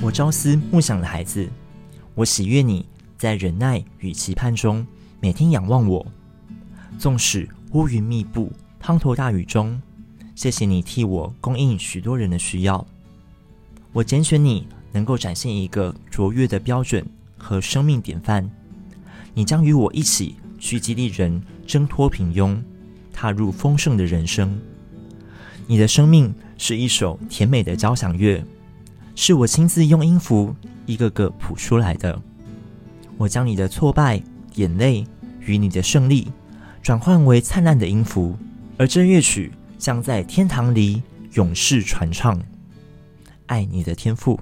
我朝思暮想的孩子，我喜悦你在忍耐与期盼中每天仰望我，纵使乌云密布、滂沱大雨中，谢谢你替我供应许多人的需要。我拣选你，能够展现一个卓越的标准和生命典范。你将与我一起去激励人挣脱平庸，踏入丰盛的人生。你的生命是一首甜美的交响乐，是我亲自用音符一个个谱出来的。我将你的挫败、眼泪与你的胜利转换为灿烂的音符，而这乐曲将在天堂里永世传唱。爱你的天赋。